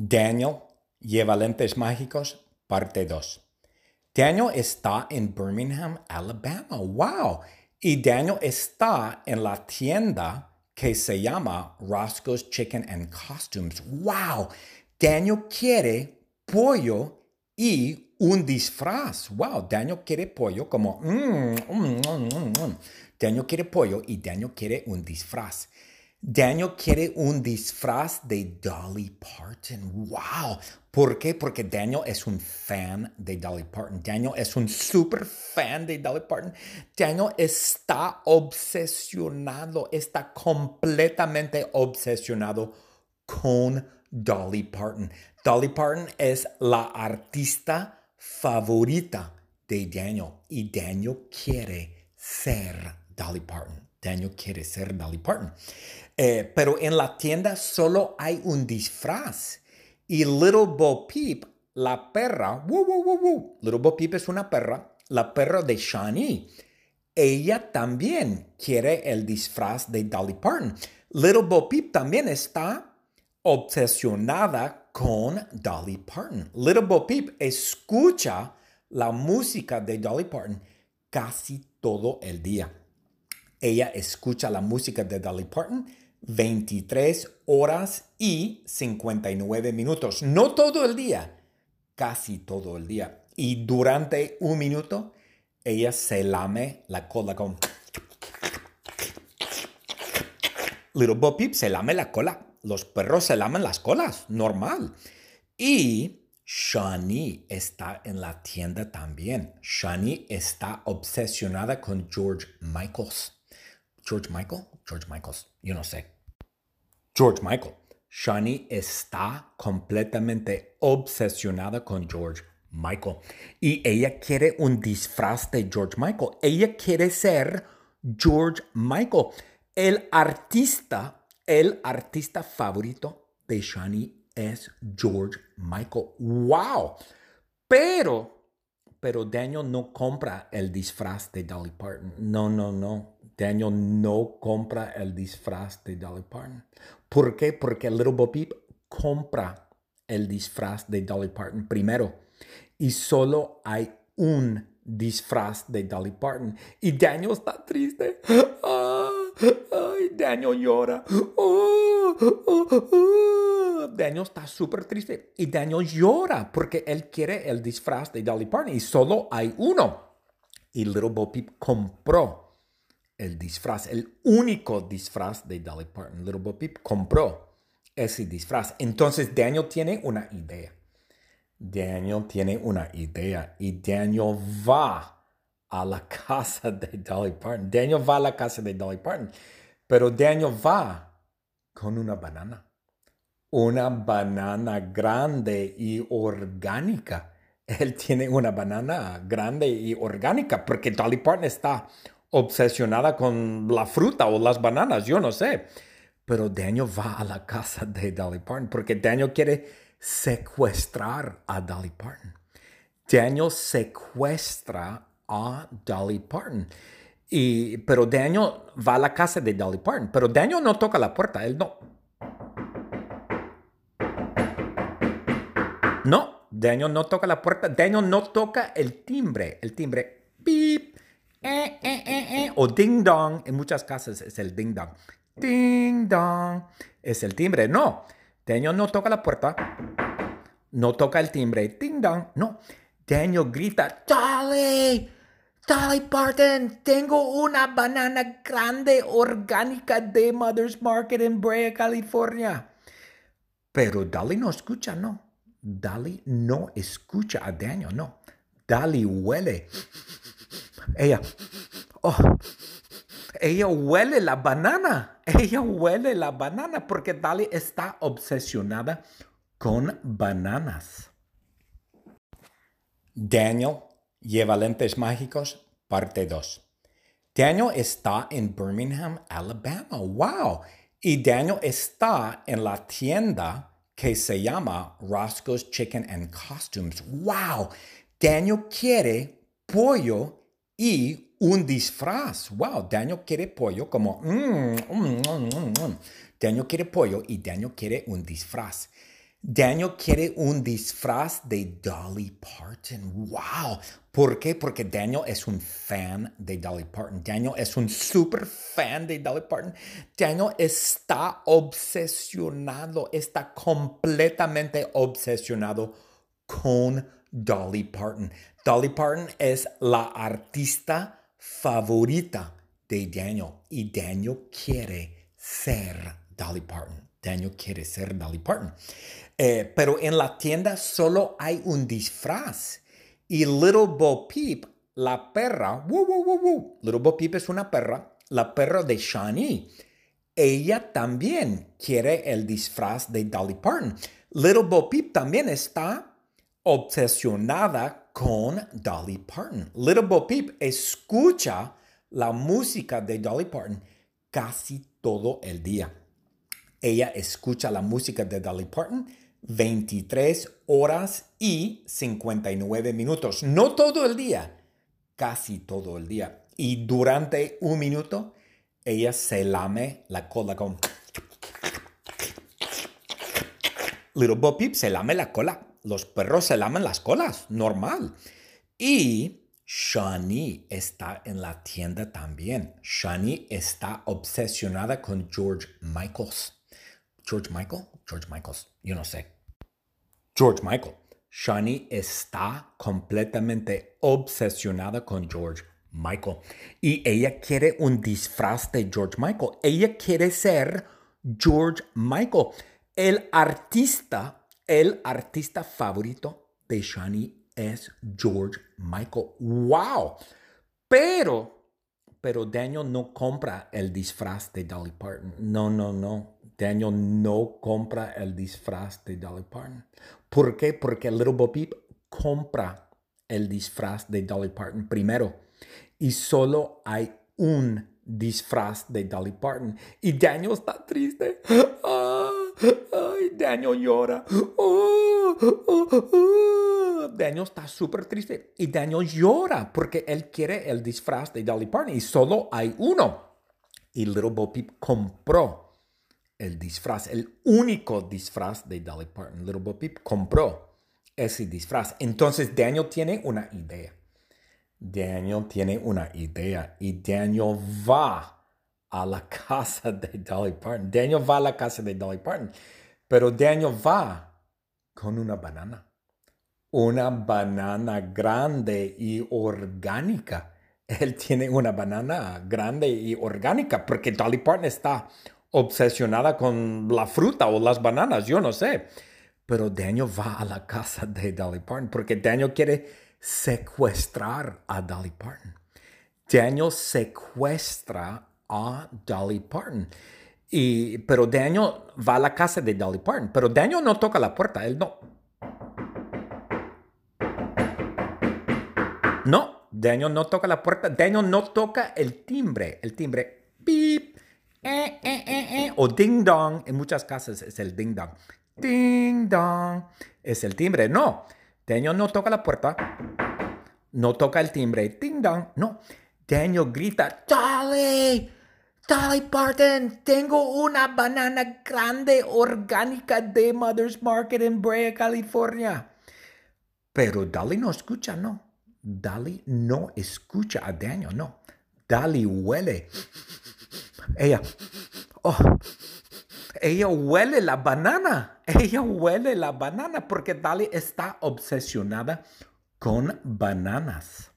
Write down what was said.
Daniel lleva lentes mágicos, parte 2. Daniel está en Birmingham, Alabama. ¡Wow! Y Daniel está en la tienda que se llama Roscoe's Chicken and Costumes. ¡Wow! Daniel quiere pollo y un disfraz. ¡Wow! Daniel quiere pollo como... Mm, mm, mm, Daniel quiere pollo y Daniel quiere un disfraz. Daniel quiere un disfraz de Dolly Parton. ¡Wow! ¿Por qué? Porque Daniel es un fan de Dolly Parton. Daniel es un super fan de Dolly Parton. Daniel está obsesionado, está completamente obsesionado con Dolly Parton. Dolly Parton es la artista favorita de Daniel y Daniel quiere ser Dolly Parton. Daniel quiere ser Dolly Parton. Eh, pero en la tienda solo hay un disfraz. Y Little Bo Peep, la perra, Little Bo Peep es una perra, la perra de Shani. Ella también quiere el disfraz de Dolly Parton. Little Bo Peep también está obsesionada con Dolly Parton. Little Bo Peep escucha la música de Dolly Parton casi todo el día. Ella escucha la música de Dolly Parton 23 horas y 59 minutos. No todo el día, casi todo el día. Y durante un minuto, ella se lame la cola con... Little Bo Peep se lame la cola. Los perros se lamen las colas, normal. Y Shani está en la tienda también. Shani está obsesionada con George Michaels. George Michael, George Michaels, yo no sé. George Michael. Shani está completamente obsesionada con George Michael y ella quiere un disfraz de George Michael. Ella quiere ser George Michael, el artista, el artista favorito de Shani es George Michael. ¡Wow! Pero, pero Daniel no compra el disfraz de Dolly Parton. No, no, no. Daniel no compra el disfraz de Dolly Parton. ¿Por qué? Porque Little Bo Peep compra el disfraz de Dolly Parton primero. Y solo hay un disfraz de Dolly Parton. Y Daniel está triste. Ah, Daniel llora. Oh, oh, oh. Daniel está súper triste. Y Daniel llora porque él quiere el disfraz de Dolly Parton. Y solo hay uno. Y Little Bo Peep compró el disfraz, el único disfraz de Dolly Parton. Little Bo Peep compró ese disfraz. Entonces Daniel tiene una idea. Daniel tiene una idea y Daniel va a la casa de Dolly Parton. Daniel va a la casa de Dolly Parton, pero Daniel va con una banana. Una banana grande y orgánica. Él tiene una banana grande y orgánica porque Dolly Parton está obsesionada con la fruta o las bananas, yo no sé. Pero Daniel va a la casa de Dolly Parton porque Daniel quiere secuestrar a Dolly Parton. Daniel secuestra a Dolly Parton. Y, pero Daniel va a la casa de Dolly Parton. Pero Daniel no toca la puerta. Él no. No, Daniel no toca la puerta. Daniel no toca el timbre. El timbre. Eh, eh, eh, o ding dong. En muchas casas es el ding dong. Ding dong. Es el timbre. No. Daniel no toca la puerta. No toca el timbre. Ding dong. No. Daniel grita, Dolly, Dolly Parton, tengo una banana grande orgánica de Mother's Market en Brea, California. Pero Dolly no escucha, no. Dolly no escucha a Daniel, no. Dolly huele. Ella, oh, ella huele la banana. Ella huele la banana porque Dali está obsesionada con bananas. Daniel lleva lentes mágicos, parte 2. Daniel está en Birmingham, Alabama. ¡Wow! Y Daniel está en la tienda que se llama Roscoe's Chicken and Costumes. ¡Wow! Daniel quiere pollo y un disfraz. Wow, Daniel quiere pollo como... Mm, mm, mm, Daniel quiere pollo y Daniel quiere un disfraz. Daniel quiere un disfraz de Dolly Parton. ¡Wow! ¿Por qué? Porque Daniel es un fan de Dolly Parton. Daniel es un super fan de Dolly Parton. Daniel está obsesionado, está completamente obsesionado con Dolly Parton. Dolly Parton es la artista favorita de Daniel y Daniel quiere ser Dolly Parton. Daniel quiere ser Dolly Parton. Eh, pero en la tienda solo hay un disfraz. Y Little Bo Peep, la perra, Little Bo Peep es una perra, la perra de Shani. Ella también quiere el disfraz de Dolly Parton. Little Bo Peep también está obsesionada con Dolly Parton. Little Bo Peep escucha la música de Dolly Parton casi todo el día. Ella escucha la música de Dolly Parton 23 horas y 59 minutos. No todo el día, casi todo el día. Y durante un minuto, ella se lame la cola con... Little Bo Peep se lame la cola. Los perros se lamen las colas, normal. Y Shani está en la tienda también. Shani está obsesionada con George Michaels. George Michael, George Michaels, yo no sé. George Michael. Shani está completamente obsesionada con George Michael y ella quiere un disfraz de George Michael. Ella quiere ser George Michael, el artista, el artista favorito de Shani es George Michael. ¡Wow! Pero, pero Daniel no compra el disfraz de Dolly Parton. No, no, no. Daniel no compra el disfraz de Dolly Parton. ¿Por qué? Porque Little Bo Peep compra el disfraz de Dolly Parton primero. Y solo hay un disfraz de Dolly Parton. Y Daniel está triste. Ah, Daniel llora. Oh, oh, oh. Daniel está súper triste. Y Daniel llora porque él quiere el disfraz de Dolly Parton. Y solo hay uno. Y Little Bo Peep compró el disfraz, el único disfraz de Dolly Parton. Little Bo Peep compró ese disfraz. Entonces Daniel tiene una idea. Daniel tiene una idea y Daniel va a la casa de Dolly Parton. Daniel va a la casa de Dolly Parton, pero Daniel va con una banana. Una banana grande y orgánica. Él tiene una banana grande y orgánica porque Dolly Parton está obsesionada con la fruta o las bananas, yo no sé. Pero Daniel va a la casa de Dolly Parton porque Daniel quiere secuestrar a Dolly Parton. Daniel secuestra a Dolly Parton. Y, pero Daniel va a la casa de Dolly Parton. Pero Daniel no toca la puerta, él no. No, Daniel no toca la puerta. Daniel no toca el timbre. El timbre. Beep eh, eh, eh, o ding dong. En muchas casas es el ding dong. Ding dong. Es el timbre. No. Daniel no toca la puerta. No toca el timbre. Ding dong. No. Daniel grita, Dolly, Dolly Parton, tengo una banana grande orgánica de Mother's Market en Brea, California. Pero Dolly no escucha, no. Dolly no escucha a Daniel, no. Dolly huele. Ella, oh, ella huele la banana. Ella huele la banana porque Dali está obsesionada con bananas.